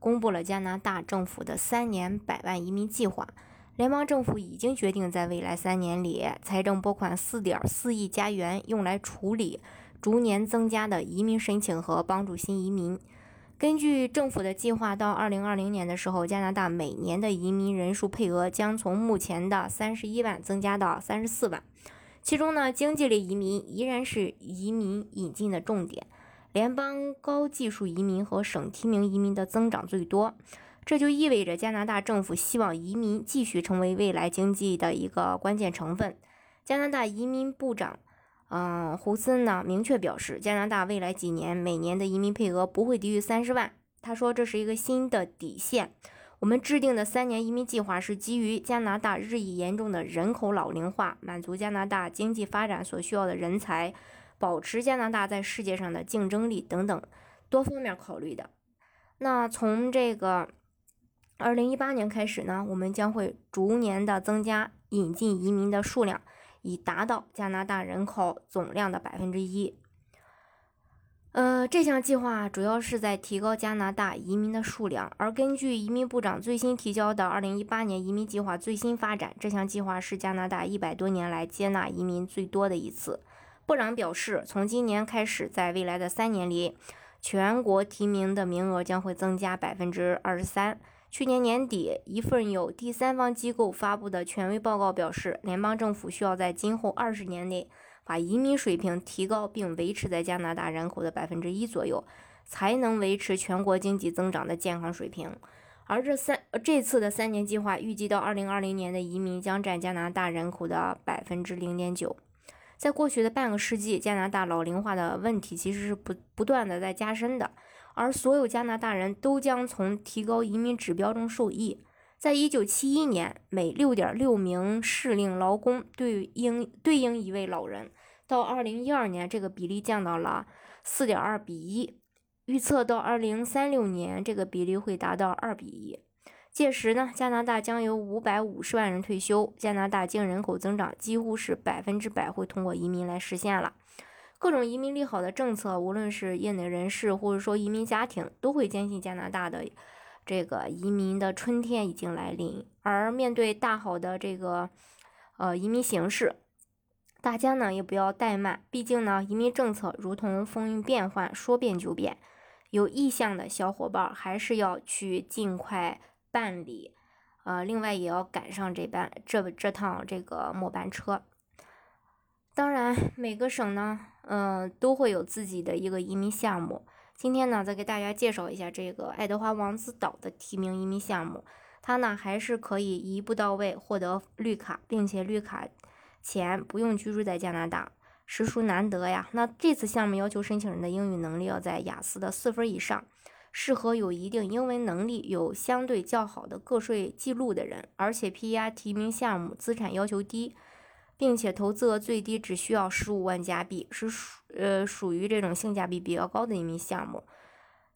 公布了加拿大政府的三年百万移民计划。联邦政府已经决定在未来三年里，财政拨款四点四亿加元，用来处理逐年增加的移民申请和帮助新移民。根据政府的计划，到二零二零年的时候，加拿大每年的移民人数配额将从目前的三十一万增加到三十四万。其中呢，经济类移民依然是移民引进的重点。联邦高技术移民和省提名移民的增长最多，这就意味着加拿大政府希望移民继续成为未来经济的一个关键成分。加拿大移民部长，嗯，胡森呢明确表示，加拿大未来几年每年的移民配额不会低于三十万。他说，这是一个新的底线。我们制定的三年移民计划是基于加拿大日益严重的人口老龄化，满足加拿大经济发展所需要的人才。保持加拿大在世界上的竞争力等等多方面考虑的。那从这个二零一八年开始呢，我们将会逐年的增加引进移民的数量，以达到加拿大人口总量的百分之一。呃，这项计划主要是在提高加拿大移民的数量。而根据移民部长最新提交的二零一八年移民计划最新发展，这项计划是加拿大一百多年来接纳移民最多的一次。部长表示，从今年开始，在未来的三年里，全国提名的名额将会增加百分之二十三。去年年底，一份由第三方机构发布的权威报告表示，联邦政府需要在今后二十年内把移民水平提高并维持在加拿大人口的百分之一左右，才能维持全国经济增长的健康水平。而这三这次的三年计划预计到二零二零年的移民将占加拿大人口的百分之零点九。在过去的半个世纪，加拿大老龄化的问题其实是不不断的在加深的，而所有加拿大人都将从提高移民指标中受益。在一九七一年，每六点六名适龄劳工对应对应一位老人，到二零一二年，这个比例降到了四点二比一，预测到二零三六年，这个比例会达到二比一。届时呢，加拿大将有五百五十万人退休。加拿大净人口增长几乎是百分之百会通过移民来实现了。各种移民利好的政策，无论是业内人士或者说移民家庭，都会坚信加拿大的这个移民的春天已经来临。而面对大好的这个呃移民形势，大家呢也不要怠慢。毕竟呢，移民政策如同风云变幻，说变就变。有意向的小伙伴还是要去尽快。办理，呃，另外也要赶上这班这这趟这个末班车。当然，每个省呢，嗯，都会有自己的一个移民项目。今天呢，再给大家介绍一下这个爱德华王子岛的提名移民项目。它呢，还是可以一步到位获得绿卡，并且绿卡前不用居住在加拿大，实属难得呀。那这次项目要求申请人的英语能力要在雅思的四分以上。适合有一定英文能力、有相对较好的个税记录的人，而且 PR 提名项目资产要求低，并且投资额最低只需要十五万加币，是属呃属于这种性价比比较高的一名项目。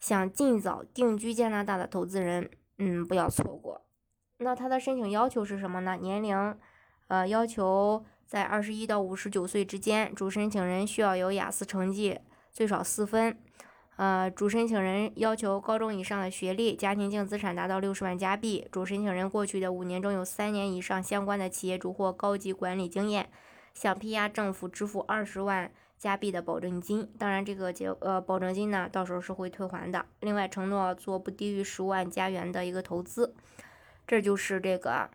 想尽早定居加拿大的投资人，嗯，不要错过。那它的申请要求是什么呢？年龄，呃，要求在二十一到五十九岁之间，主申请人需要有雅思成绩最少四分。呃，主申请人要求高中以上的学历，家庭净资产达到六十万加币。主申请人过去的五年中有三年以上相关的企业主或高级管理经验，向 PR 政府支付二十万加币的保证金。当然，这个结呃保证金呢，到时候是会退还的。另外，承诺做不低于十万加元的一个投资。这就是这个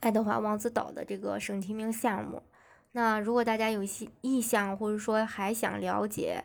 爱德华王子岛的这个省提名项目。那如果大家有些意向，或者说还想了解，